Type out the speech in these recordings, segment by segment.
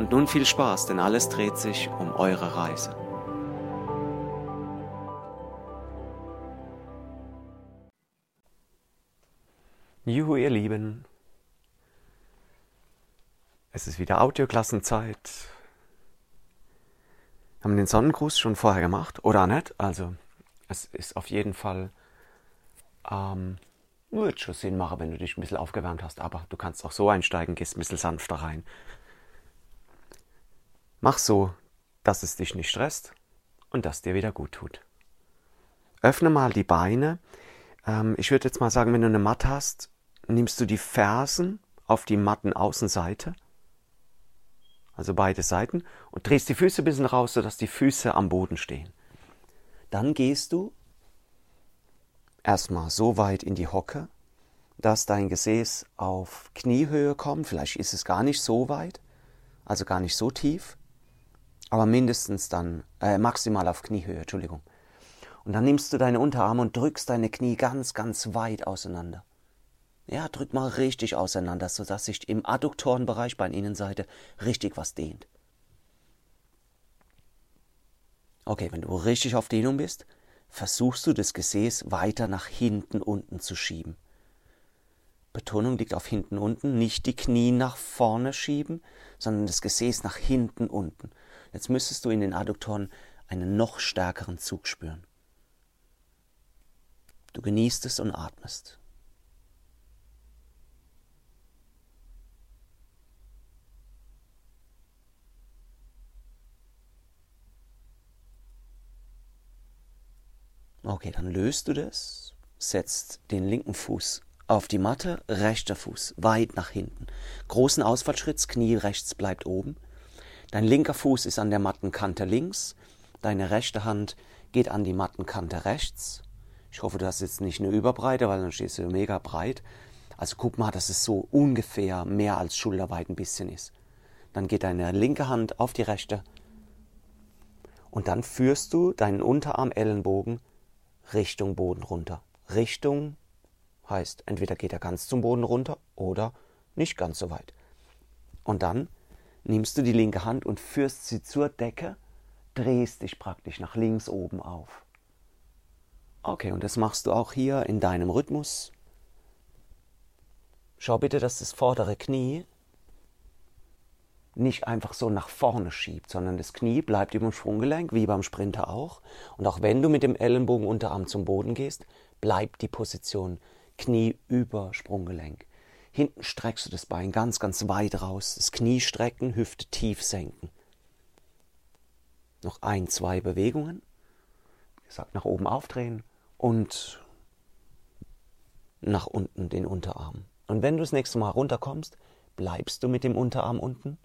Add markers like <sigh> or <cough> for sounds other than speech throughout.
Und nun viel Spaß, denn alles dreht sich um eure Reise. Juhu, ihr Lieben. Es ist wieder Audioklassenzeit. Haben den Sonnengruß schon vorher gemacht oder nicht? Also, es ist auf jeden Fall ähm, wird schon Sinn machen, wenn du dich ein bisschen aufgewärmt hast, aber du kannst auch so einsteigen, gehst ein bisschen sanfter rein. Mach so, dass es dich nicht stresst und dass dir wieder gut tut. Öffne mal die Beine. Ähm, ich würde jetzt mal sagen, wenn du eine Matte hast, nimmst du die Fersen auf die Mattenaußenseite, also beide Seiten, und drehst die Füße ein bisschen raus, sodass die Füße am Boden stehen. Dann gehst du erstmal so weit in die Hocke, dass dein Gesäß auf Kniehöhe kommt. Vielleicht ist es gar nicht so weit, also gar nicht so tief, aber mindestens dann äh, maximal auf Kniehöhe, Entschuldigung. Und dann nimmst du deine Unterarme und drückst deine Knie ganz, ganz weit auseinander. Ja, drück mal richtig auseinander, sodass sich im Adduktorenbereich, bei der Innenseite, richtig was dehnt. Okay, wenn du richtig auf Dehnung bist, versuchst du das Gesäß weiter nach hinten unten zu schieben. Betonung liegt auf hinten unten, nicht die Knie nach vorne schieben, sondern das Gesäß nach hinten unten. Jetzt müsstest du in den Adduktoren einen noch stärkeren Zug spüren. Du genießt es und atmest. Okay, dann löst du das, setzt den linken Fuß auf die Matte, rechter Fuß weit nach hinten. Großen Ausfallschritt, Knie rechts bleibt oben. Dein linker Fuß ist an der Mattenkante links, deine rechte Hand geht an die Mattenkante rechts. Ich hoffe, du hast jetzt nicht eine Überbreite, weil dann stehst du mega breit. Also guck mal, dass es so ungefähr mehr als schulterweit ein bisschen ist. Dann geht deine linke Hand auf die rechte und dann führst du deinen Unterarm Ellenbogen Richtung Boden runter. Richtung heißt, entweder geht er ganz zum Boden runter oder nicht ganz so weit. Und dann nimmst du die linke Hand und führst sie zur Decke, drehst dich praktisch nach links oben auf. Okay, und das machst du auch hier in deinem Rhythmus. Schau bitte, dass das vordere Knie nicht einfach so nach vorne schiebt, sondern das Knie bleibt über dem Sprunggelenk, wie beim Sprinter auch. Und auch wenn du mit dem Ellenbogen Unterarm zum Boden gehst, bleibt die Position Knie über Sprunggelenk. Hinten streckst du das Bein ganz, ganz weit raus. Das Knie strecken, Hüfte tief senken. Noch ein, zwei Bewegungen. Wie gesagt, nach oben aufdrehen und nach unten den Unterarm. Und wenn du das nächste Mal runterkommst, bleibst du mit dem Unterarm unten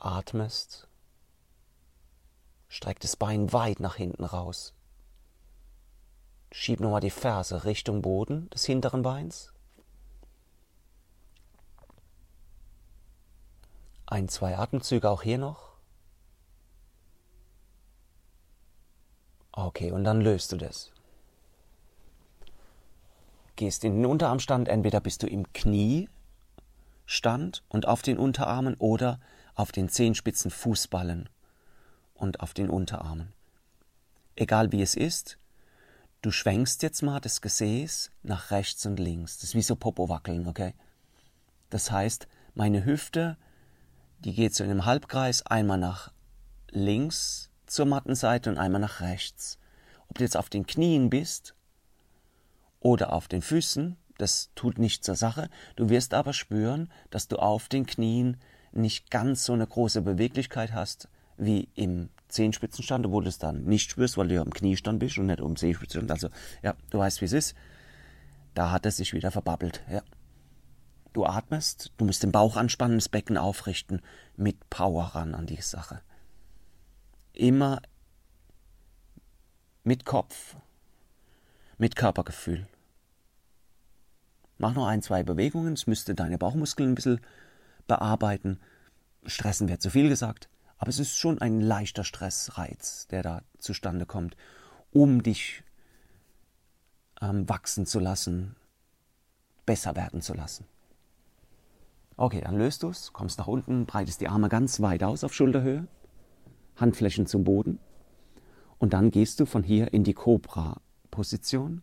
atmest, streck das Bein weit nach hinten raus. Schieb nochmal die Ferse Richtung Boden des hinteren Beins. Ein, zwei Atemzüge auch hier noch. Okay, und dann löst du das. Gehst in den Unterarmstand, entweder bist du im Kniestand und auf den Unterarmen oder auf den Zehenspitzen Fußballen und auf den Unterarmen. Egal wie es ist, du schwenkst jetzt mal das Gesäß nach rechts und links. Das ist wie so Popo wackeln, okay? Das heißt, meine Hüfte, die geht so in einem Halbkreis einmal nach links zur Mattenseite und einmal nach rechts. Ob du jetzt auf den Knien bist oder auf den Füßen, das tut nichts zur Sache. Du wirst aber spüren, dass du auf den Knien nicht ganz so eine große Beweglichkeit hast wie im Zehenspitzenstand, obwohl du es dann nicht spürst, weil du ja am Kniestand bist und nicht um Zehenspitzenstand. Also, ja, du weißt, wie es ist. Da hat es sich wieder verbabbelt, ja. Du atmest, du musst den Bauch anspannen, das Becken aufrichten, mit Power ran an die Sache. immer mit Kopf, mit Körpergefühl. Mach noch ein, zwei Bewegungen, es müsste deine Bauchmuskeln ein bisschen bearbeiten. Stressen wäre zu viel gesagt, aber es ist schon ein leichter Stressreiz, der da zustande kommt, um dich ähm, wachsen zu lassen, besser werden zu lassen. Okay, dann löst du es, kommst nach unten, breitest die Arme ganz weit aus auf Schulterhöhe, Handflächen zum Boden und dann gehst du von hier in die Cobra-Position,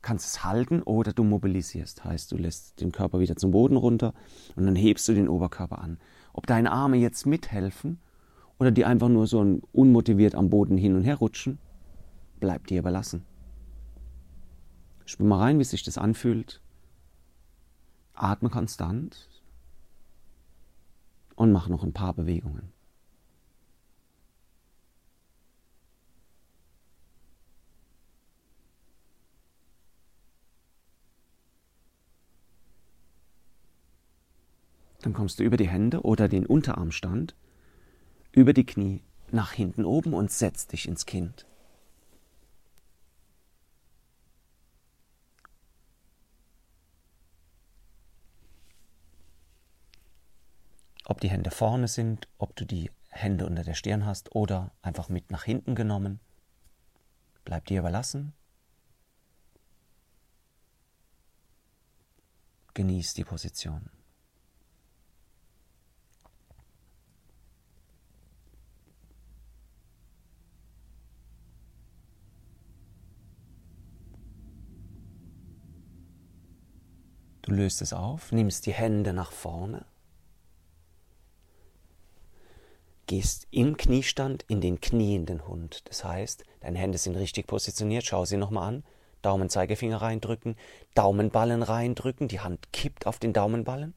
kannst es halten oder du mobilisierst, heißt du lässt den Körper wieder zum Boden runter und dann hebst du den Oberkörper an. Ob deine Arme jetzt mithelfen oder die einfach nur so unmotiviert am Boden hin und her rutschen, bleibt dir überlassen. Spür mal rein, wie sich das anfühlt. Atme konstant und mach noch ein paar Bewegungen. Dann kommst du über die Hände oder den Unterarmstand, über die Knie nach hinten oben und setzt dich ins Kind. Ob die Hände vorne sind, ob du die Hände unter der Stirn hast oder einfach mit nach hinten genommen. Bleibt dir überlassen. Genieß die Position. Du löst es auf, nimmst die Hände nach vorne gehst im Kniestand in den knienden Hund. Das heißt, deine Hände sind richtig positioniert. Schau sie nochmal an. Daumen, Zeigefinger reindrücken, Daumenballen reindrücken, die Hand kippt auf den Daumenballen.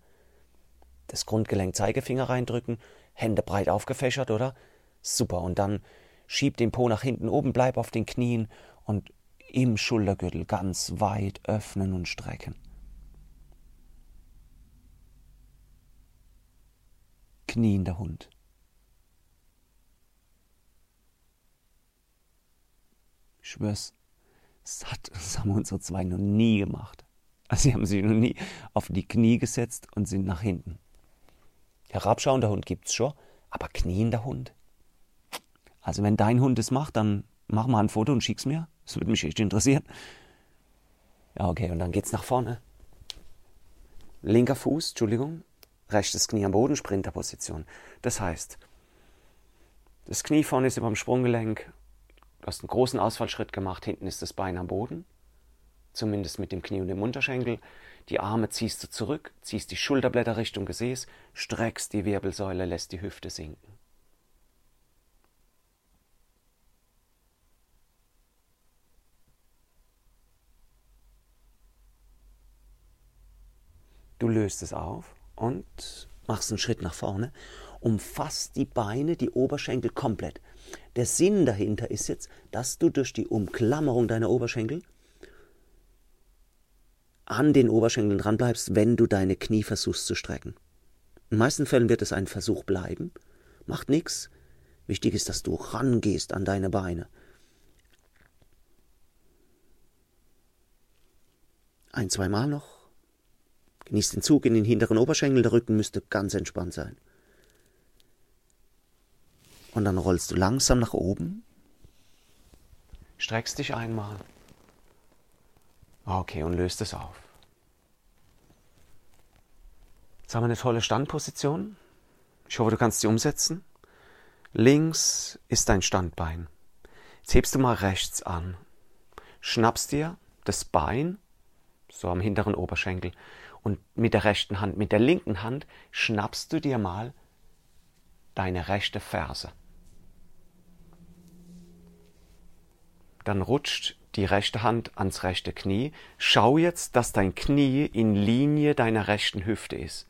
Das Grundgelenk, Zeigefinger reindrücken, Hände breit aufgefächert, oder? Super. Und dann schieb den Po nach hinten oben, bleib auf den Knien und im Schultergürtel ganz weit öffnen und strecken. Kniender Hund. Ich schwör's, das, hat, <laughs> das haben unsere zwei noch nie gemacht. Also sie haben sich noch nie auf die Knie gesetzt und sind nach hinten. Herabschauender Hund gibt's schon, aber kniender Hund? Also wenn dein Hund es macht, dann mach mal ein Foto und schick's mir. Das würde mich echt interessieren. Ja, okay, und dann geht's nach vorne. Linker Fuß, Entschuldigung, rechtes Knie am Boden, Sprinterposition. Das heißt, das Knie vorne ist über dem Sprunggelenk Du hast einen großen Ausfallschritt gemacht, hinten ist das Bein am Boden, zumindest mit dem Knie und dem Unterschenkel. Die Arme ziehst du zurück, ziehst die Schulterblätter Richtung Gesäß, streckst die Wirbelsäule, lässt die Hüfte sinken. Du löst es auf und machst einen Schritt nach vorne, umfasst die Beine, die Oberschenkel komplett. Der Sinn dahinter ist jetzt, dass du durch die Umklammerung deiner Oberschenkel an den Oberschenkeln dranbleibst, wenn du deine Knie versuchst zu strecken. In meisten Fällen wird es ein Versuch bleiben. Macht nichts. Wichtig ist, dass du rangehst an deine Beine. Ein, zweimal noch. Genieß den Zug in den hinteren Oberschenkel. Der Rücken müsste ganz entspannt sein. Und dann rollst du langsam nach oben. Streckst dich einmal. Okay, und löst es auf. Jetzt haben wir eine tolle Standposition. Ich hoffe, du kannst sie umsetzen. Links ist dein Standbein. Jetzt hebst du mal rechts an. Schnappst dir das Bein, so am hinteren Oberschenkel, und mit der rechten Hand, mit der linken Hand schnappst du dir mal deine rechte Ferse. Dann rutscht die rechte Hand ans rechte Knie. Schau jetzt, dass dein Knie in Linie deiner rechten Hüfte ist.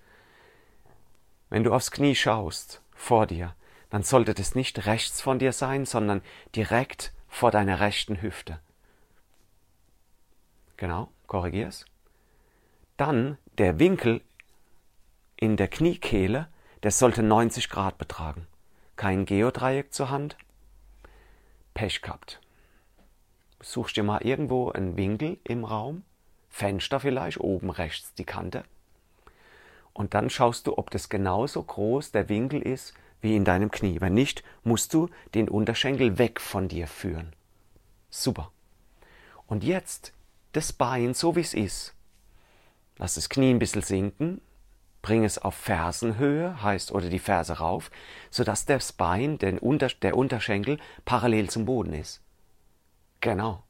Wenn du aufs Knie schaust, vor dir, dann sollte das nicht rechts von dir sein, sondern direkt vor deiner rechten Hüfte. Genau, korrigier's. Dann der Winkel in der Kniekehle, der sollte 90 Grad betragen. kein Geodreieck zur Hand, Pech gehabt. Suchst dir mal irgendwo einen Winkel im Raum, Fenster vielleicht, oben rechts die Kante. Und dann schaust du, ob das genauso groß der Winkel ist wie in deinem Knie. Wenn nicht, musst du den Unterschenkel weg von dir führen. Super. Und jetzt das Bein so wie es ist. Lass das Knie ein bisschen sinken, bring es auf Fersenhöhe, heißt oder die Ferse rauf, sodass das Bein, Unter, der Unterschenkel, parallel zum Boden ist. Genau.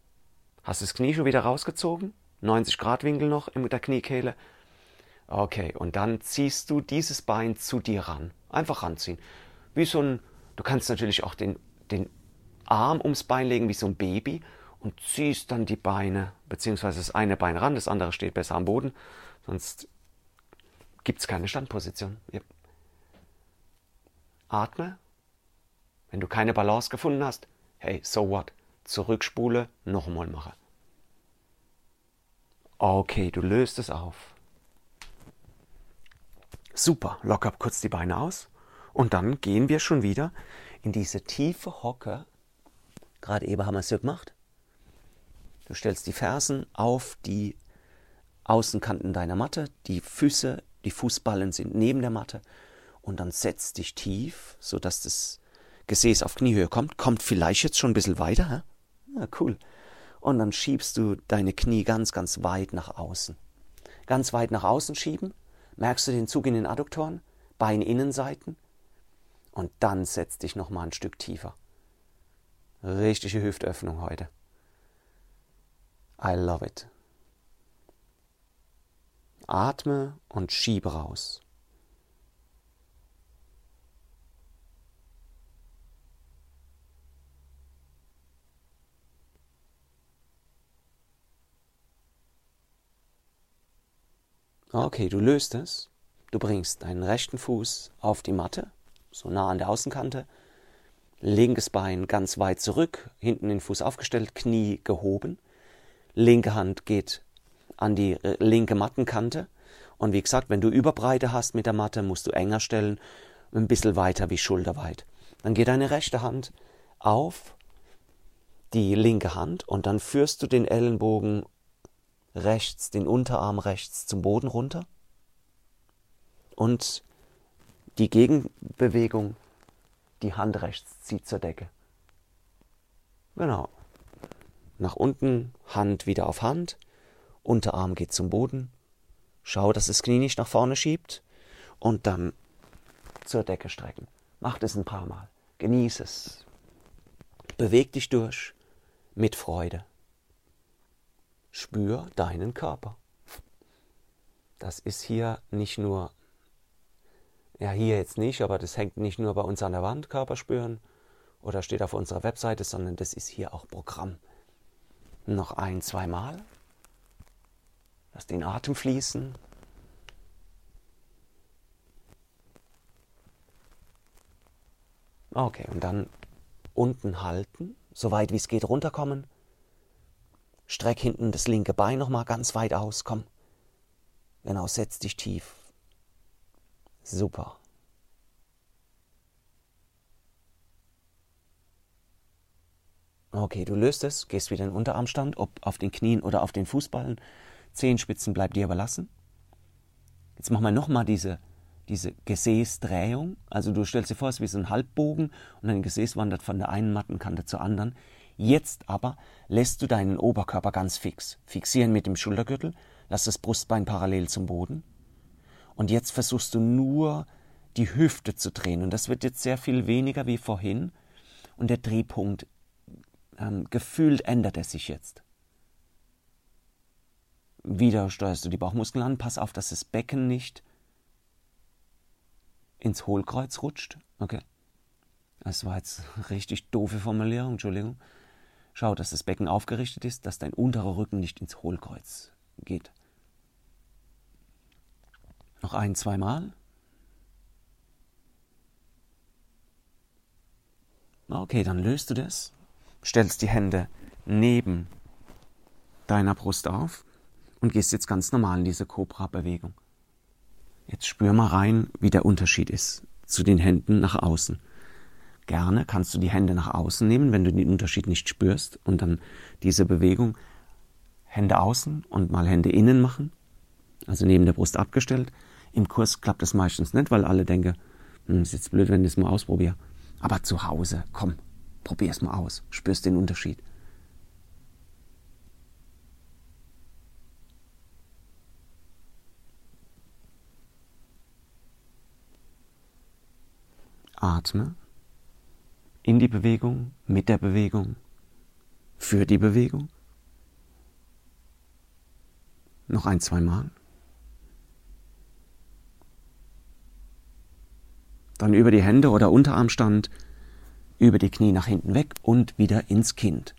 Hast du das Knie schon wieder rausgezogen? 90 Grad Winkel noch in der Kniekehle? Okay, und dann ziehst du dieses Bein zu dir ran. Einfach ranziehen. Wie so ein, du kannst natürlich auch den, den Arm ums Bein legen, wie so ein Baby und ziehst dann die Beine, beziehungsweise das eine Bein ran, das andere steht besser am Boden, sonst gibt es keine Standposition. Yep. Atme. Wenn du keine Balance gefunden hast, hey, so what? Zurückspule, nochmal mache. Okay, du löst es auf. Super, locker kurz die Beine aus und dann gehen wir schon wieder in diese tiefe Hocke. Gerade eben haben wir es ja gemacht. Du stellst die Fersen auf die Außenkanten deiner Matte, die Füße die Fußballen sind neben der Matte und dann setzt dich tief, sodass das Gesäß auf Kniehöhe kommt. Kommt vielleicht jetzt schon ein bisschen weiter. Hä? Ja, cool. Und dann schiebst du deine Knie ganz, ganz weit nach außen. Ganz weit nach außen schieben. Merkst du den Zug in den Adduktoren? Beininnenseiten. Und dann setz dich nochmal ein Stück tiefer. Richtige Hüftöffnung heute. I love it. Atme und schiebe raus. Okay, du löst es. Du bringst deinen rechten Fuß auf die Matte, so nah an der Außenkante, linkes Bein ganz weit zurück, hinten den Fuß aufgestellt, Knie gehoben, linke Hand geht an die äh, linke Mattenkante. Und wie gesagt, wenn du Überbreite hast mit der Matte, musst du enger stellen, ein bisschen weiter wie schulterweit. Dann geht deine rechte Hand auf die linke Hand und dann führst du den Ellenbogen rechts, den Unterarm rechts zum Boden runter. Und die Gegenbewegung, die Hand rechts zieht zur Decke. Genau. Nach unten, Hand wieder auf Hand, Unterarm geht zum Boden. Schau, dass das Knie nicht nach vorne schiebt. Und dann zur Decke strecken. Mach das ein paar Mal. Genieß es. Beweg dich durch mit Freude. Spür deinen Körper. Das ist hier nicht nur, ja hier jetzt nicht, aber das hängt nicht nur bei uns an der Wand, Körper spüren, oder steht auf unserer Webseite, sondern das ist hier auch Programm. Noch ein, zweimal. Lass den Atem fließen. Okay, und dann unten halten, so weit wie es geht runterkommen. Streck hinten das linke Bein nochmal ganz weit aus, komm. Genau, setz dich tief. Super. Okay, du löst es, gehst wieder in den Unterarmstand, ob auf den Knien oder auf den Fußballen. Zehenspitzen bleibt dir überlassen. Jetzt machen wir nochmal diese, diese Gesäßdrehung. Also du stellst dir vor, es ist wie so ein Halbbogen und dein Gesäß wandert von der einen Mattenkante zur anderen. Jetzt aber lässt du deinen Oberkörper ganz fix. Fixieren mit dem Schultergürtel, lass das Brustbein parallel zum Boden. Und jetzt versuchst du nur die Hüfte zu drehen. Und das wird jetzt sehr viel weniger wie vorhin. Und der Drehpunkt ähm, gefühlt ändert er sich jetzt. Wieder steuerst du die Bauchmuskeln an. Pass auf, dass das Becken nicht ins Hohlkreuz rutscht. Okay. Das war jetzt eine richtig doofe Formulierung, Entschuldigung. Schau, dass das Becken aufgerichtet ist, dass dein unterer Rücken nicht ins Hohlkreuz geht. Noch ein, zweimal. Okay, dann löst du das, stellst die Hände neben deiner Brust auf und gehst jetzt ganz normal in diese Cobra-Bewegung. Jetzt spür mal rein, wie der Unterschied ist zu den Händen nach außen. Gerne kannst du die Hände nach außen nehmen, wenn du den Unterschied nicht spürst und dann diese Bewegung Hände außen und mal Hände innen machen, also neben der Brust abgestellt. Im Kurs klappt das meistens nicht, weil alle denken, hm, ist jetzt blöd, wenn ich es mal ausprobiere. Aber zu Hause, komm, probier es mal aus, spürst den Unterschied. Atme in die Bewegung, mit der Bewegung, für die Bewegung. Noch ein, zwei Mal. Dann über die Hände oder Unterarmstand, über die Knie nach hinten weg und wieder ins Kind.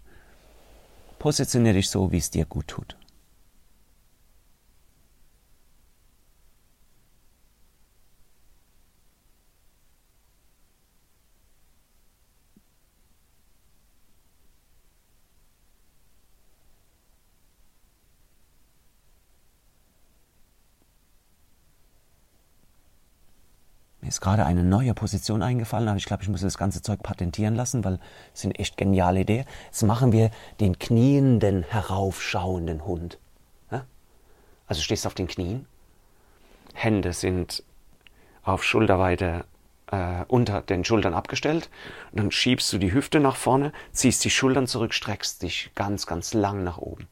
Positioniere dich so, wie es dir gut tut. Mir ist gerade eine neue Position eingefallen, aber ich glaube, ich muss das ganze Zeug patentieren lassen, weil es sind echt geniale Ideen. Jetzt machen wir den knienden, heraufschauenden Hund. Ja? Also stehst auf den Knien, Hände sind auf Schulterweite äh, unter den Schultern abgestellt. Und dann schiebst du die Hüfte nach vorne, ziehst die Schultern zurück, streckst dich ganz, ganz lang nach oben.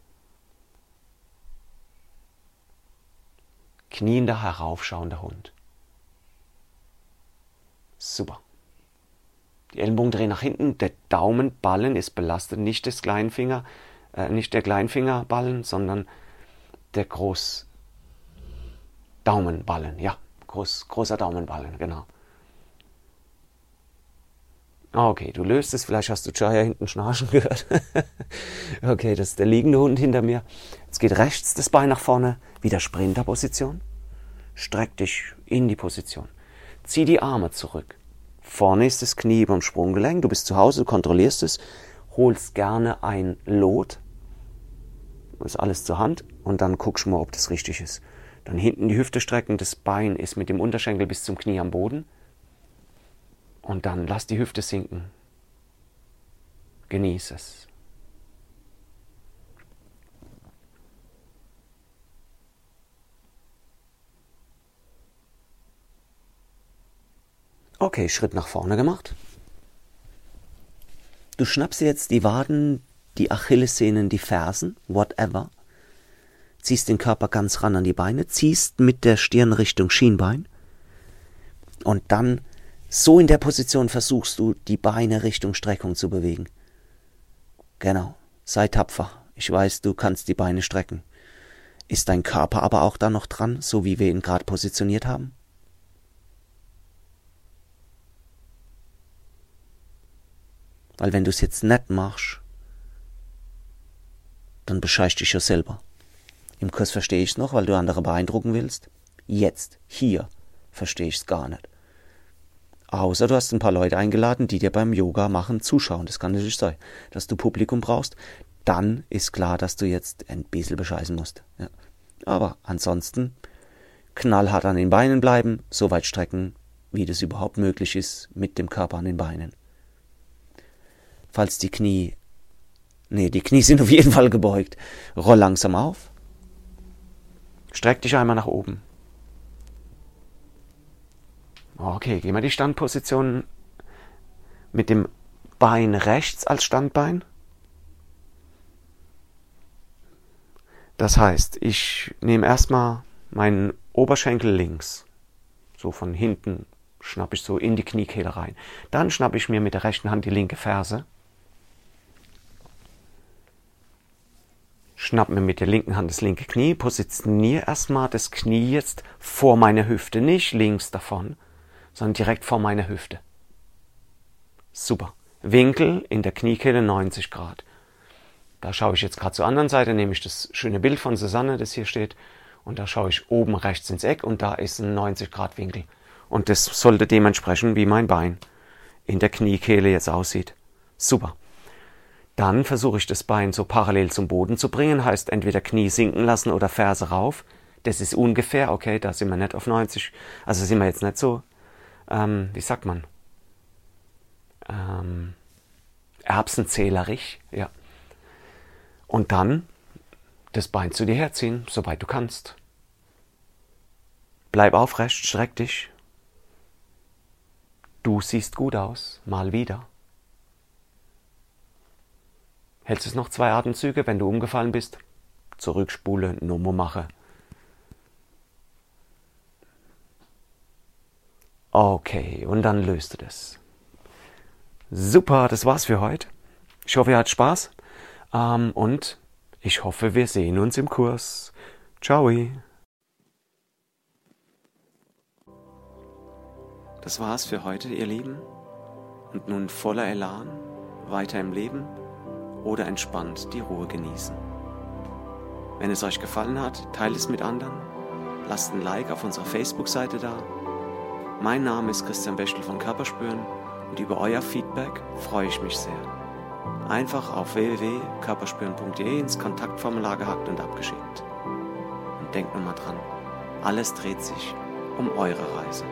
Kniender, heraufschauender Hund. Super. Die Ellenbogen drehen nach hinten, der Daumenballen ist belastet, nicht das Kleinfinger, äh, nicht der Kleinfingerballen, sondern der Groß Daumenballen, ja, groß, großer Daumenballen, genau. Okay, du löst es, vielleicht hast du Jaya hinten schnarchen <laughs> gehört. okay, das ist der liegende Hund hinter mir. Jetzt geht rechts das Bein nach vorne, wieder Sprinterposition. Streck dich in die Position. Zieh die Arme zurück. Vorne ist das Knie beim Sprunggelenk. Du bist zu Hause, du kontrollierst es. Holst gerne ein Lot. Ist alles zur Hand. Und dann guckst du mal, ob das richtig ist. Dann hinten die Hüfte strecken. Das Bein ist mit dem Unterschenkel bis zum Knie am Boden. Und dann lass die Hüfte sinken. Genieß es. Okay, Schritt nach vorne gemacht. Du schnappst jetzt die Waden, die Achillessehnen, die Fersen, whatever. Ziehst den Körper ganz ran an die Beine, ziehst mit der Stirn Richtung Schienbein. Und dann so in der Position versuchst du, die Beine Richtung Streckung zu bewegen. Genau. Sei tapfer. Ich weiß, du kannst die Beine strecken. Ist dein Körper aber auch da noch dran, so wie wir ihn gerade positioniert haben? Weil wenn du es jetzt nicht machst, dann bescheißt dich ja selber. Im Kurs verstehe ich es noch, weil du andere beeindrucken willst. Jetzt, hier, verstehe ich es gar nicht. Außer du hast ein paar Leute eingeladen, die dir beim Yoga machen zuschauen. Das kann natürlich sein, dass du Publikum brauchst. Dann ist klar, dass du jetzt ein bisschen bescheißen musst. Ja. Aber ansonsten knallhart an den Beinen bleiben, so weit strecken, wie das überhaupt möglich ist, mit dem Körper an den Beinen falls die Knie. Nee, die Knie <laughs> sind auf jeden Fall gebeugt. Roll langsam auf. Streck dich einmal nach oben. Okay, gehen wir die Standposition mit dem Bein rechts als Standbein. Das heißt, ich nehme erstmal meinen Oberschenkel links, so von hinten schnappe ich so in die Kniekehle rein. Dann schnappe ich mir mit der rechten Hand die linke Ferse schnapp mir mit der linken Hand das linke Knie, positioniere erstmal das Knie jetzt vor meiner Hüfte, nicht links davon, sondern direkt vor meiner Hüfte. Super. Winkel in der Kniekehle 90 Grad. Da schaue ich jetzt gerade zur anderen Seite, nehme ich das schöne Bild von Susanne, das hier steht, und da schaue ich oben rechts ins Eck und da ist ein 90 Grad Winkel. Und das sollte dementsprechend wie mein Bein in der Kniekehle jetzt aussieht. Super. Dann versuche ich das Bein so parallel zum Boden zu bringen, heißt entweder Knie sinken lassen oder Ferse rauf. Das ist ungefähr, okay, da sind wir nicht auf 90, also sind wir jetzt nicht so, ähm, wie sagt man, ähm, erbsenzählerisch, ja. Und dann das Bein zu dir herziehen, soweit du kannst. Bleib aufrecht, streck dich. Du siehst gut aus, mal wieder. Hältst es noch zwei Atemzüge, wenn du umgefallen bist? Zurückspule, Nummer mache. Okay, und dann löst du das. Super, das war's für heute. Ich hoffe, ihr hattet Spaß. Ähm, und ich hoffe, wir sehen uns im Kurs. Ciao. Das war's für heute, ihr Lieben. Und nun voller Elan, weiter im Leben oder entspannt die Ruhe genießen. Wenn es euch gefallen hat, teilt es mit anderen. Lasst ein Like auf unserer Facebook-Seite da. Mein Name ist Christian Bechtel von Körperspüren und über euer Feedback freue ich mich sehr. Einfach auf www.körperspüren.de ins Kontaktformular gehackt und abgeschickt. Und denkt nur mal dran, alles dreht sich um eure Reise.